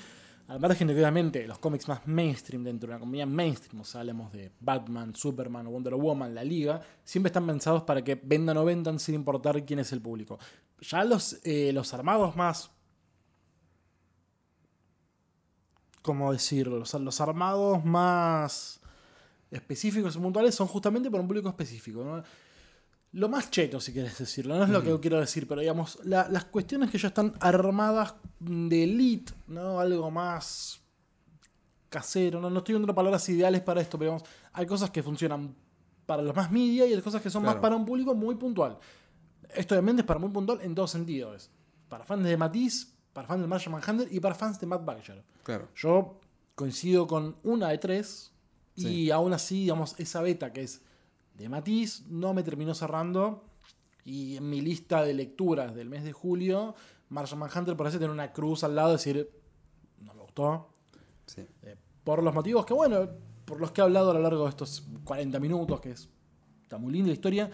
al margen de que obviamente los cómics más mainstream dentro de una comunidad mainstream, o sea, hablemos de Batman, Superman Wonder Woman, la Liga, siempre están pensados para que vendan o vendan sin importar quién es el público. Ya los, eh, los armados más. ¿Cómo decirlo? Los, los armados más específicos y puntuales son justamente para un público específico. ¿no? Lo más cheto, si quieres decirlo, no es lo que quiero decir, pero digamos, la- las cuestiones que ya están armadas de elite, ¿no? Algo más casero, no, no estoy dando palabras ideales para esto, pero digamos, hay cosas que funcionan para los más media y hay cosas que son más para un público muy puntual. Esto obviamente es para muy puntual en dos sentidos. Para fans de Matisse, para fans de Marshall Manhunter y para fans de Matt Bagger. Claro. Yo coincido con una de tres y Sí. aún así, digamos, esa beta que es de Matisse no me terminó cerrando y en mi lista de lecturas del mes de julio, Marshall Manhunter parece tener una cruz al lado, decir, no me gustó. Sí. Eh, por los motivos que, bueno, por los que he hablado a lo largo de estos 40 minutos, que es, está muy linda la historia,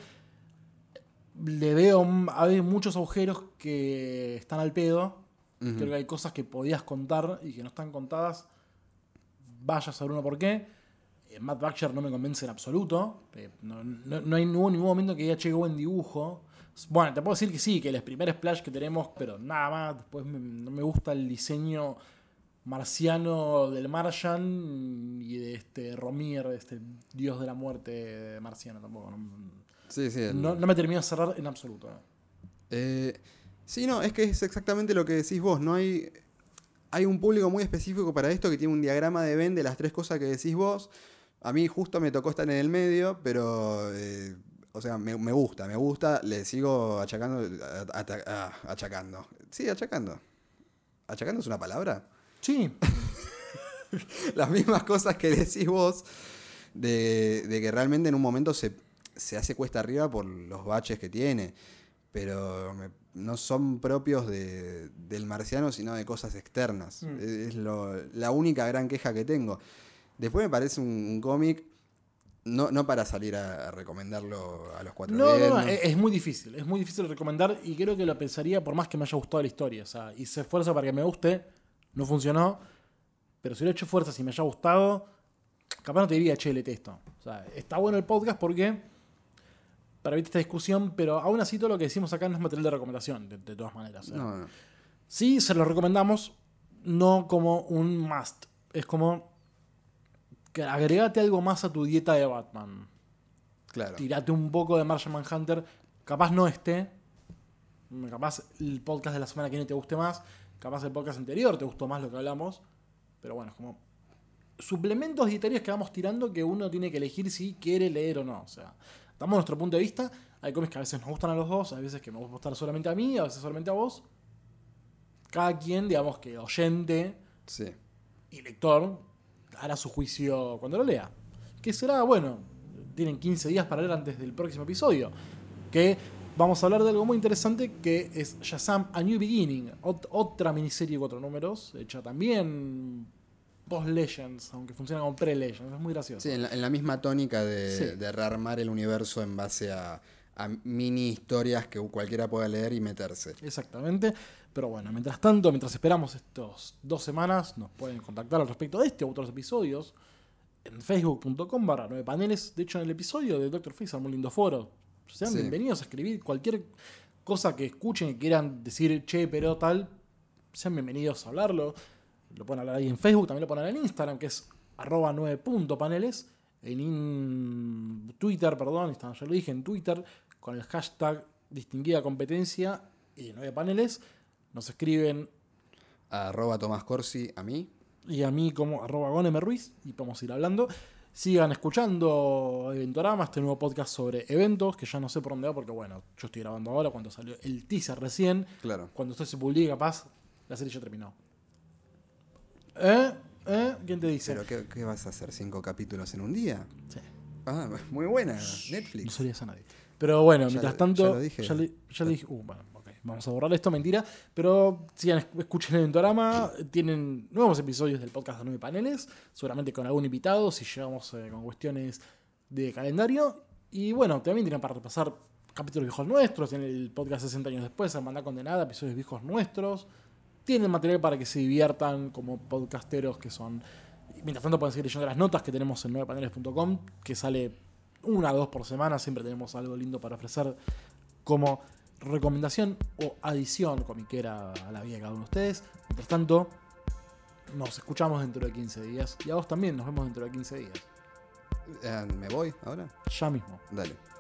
le veo, hay muchos agujeros que están al pedo. Creo que hay cosas que podías contar y que no están contadas. Vaya a saber uno por qué. Eh, Matt Baxter no me convence en absoluto. Eh, no, no- no hay ningún momento que ya llegó buen dibujo. Bueno, te puedo decir que sí, que el primer splash que tenemos, pero nada más. Después me- no me gusta el diseño marciano del Martian y de este Romir, este dios de la muerte marciano tampoco. No, Sí, sí. el- no- no me termina de cerrar en absoluto. Eh, sí, no, es que es exactamente lo que decís vos. No hay. Hay un público muy específico para esto que tiene un diagrama de Venn de las tres cosas que decís vos. A mí justo me tocó estar en el medio, pero. eh, o sea, me, me gusta, me gusta. Le sigo achacando. ah, achacando. Sí, achacando. ¿Achacando es una palabra? Sí, las mismas cosas que decís vos, de, de que realmente en un momento se, se hace cuesta arriba por los baches que tiene, pero me- no son propios de- del marciano, sino de cosas externas. Mm. Es, es lo- la única gran queja que tengo. Después me parece un, un cómic, no, no para salir a, a recomendarlo a los cuatro No, no, no, vientos. es, muy difícil, es muy difícil recomendar y creo que lo pensaría por más que me haya gustado la historia. O sea, hice fuerza para que me guste, no funcionó, pero si lo he hecho fuerza, si me haya gustado, capaz no te diría, che, lete esto. O sea, está bueno el podcast porque para evitar esta discusión, pero aún así todo lo que decimos acá no es material de recomendación, de, de todas maneras. No, no. Sí, se lo recomendamos, no como un must. Es como agregate algo más a tu dieta de Batman Claro. tirate un poco de Martian Manhunter. Capaz no esté. Capaz el podcast de la semana que viene te guste más. Capaz el podcast anterior te gustó más lo que hablamos. Pero bueno, es como suplementos dietarios que vamos tirando que uno tiene que elegir si quiere leer o no. O sea, damos nuestro punto de vista. Hay cómics que a veces nos gustan a los dos, hay veces que me va a gustar solamente a mí, a veces solamente a vos. Cada quien, digamos que oyente Sí. y lector hará su juicio cuando lo lea. Que será, bueno, tienen 15 días para leer antes del próximo episodio. Que vamos a hablar de algo muy interesante que es Shazam A New Beginning, ot- otra miniserie de cuatro números, hecha también post-Legends, aunque funciona como pre-Legends, es muy gracioso. Sí, en la, en la misma tónica de, Sí. de rearmar el universo en base a, a mini historias que cualquiera pueda leer y meterse. Exactamente. Pero bueno, mientras tanto, mientras esperamos estos dos semanas, nos pueden contactar al respecto de este u otros episodios en facebook.com barra 9 paneles. De hecho, en el episodio de Doctor Face, muy lindo foro. Sean Sí. bienvenidos a escribir cualquier cosa que escuchen y quieran decir, che, pero tal. Sean bienvenidos a hablarlo. Lo pueden hablar ahí en Facebook, también lo pueden hablar en Instagram, que es arroba 9.paneles. en in- Twitter, perdón, ya lo dije, en Twitter, con el hashtag distinguida competencia y nueve paneles. Nos escriben Arroba Tomás Corsi a mí. y a mí como arroba gonemerruiz y podemos ir hablando. Sigan escuchando Eventorama, este nuevo podcast sobre eventos, que ya no sé por dónde va, porque bueno, yo estoy grabando ahora cuando salió el teaser recién. Claro. Cuando esto se publique, capaz, la serie ya terminó. ¿Eh? ¿Eh? ¿Quién te dice? ¿Pero qué, qué vas a hacer? ¿Cinco capítulos en un día? Sí, Ah, muy buena. no Netflix. se lo digas a nadie. Pero bueno, Ya mientras tanto. ya lo dije. Ya le, ya le dije. Uh, bueno, ok. Vamos a borrar esto, mentira. Pero sigan, esc- escuchen el Ventorama. Tienen nuevos episodios del podcast de nueve paneles. Seguramente con algún invitado, si llegamos eh, con cuestiones de calendario. Y bueno, también tienen para repasar capítulos viejos nuestros. En el podcast 60 años después, Hermandad Condenada, episodios viejos nuestros. Tienen material para que se diviertan como podcasteros que son. Mientras tanto pueden seguir leyendo las notas que tenemos en 9paneles.com, que sale una o dos por semana. Siempre tenemos algo lindo para ofrecer como recomendación o adición comiquera a la vida de cada uno de ustedes. Mientras tanto, nos escuchamos dentro de 15 días. Y a vos también, nos vemos dentro de 15 días. Eh, ¿Me voy ahora? Ya mismo. Dale.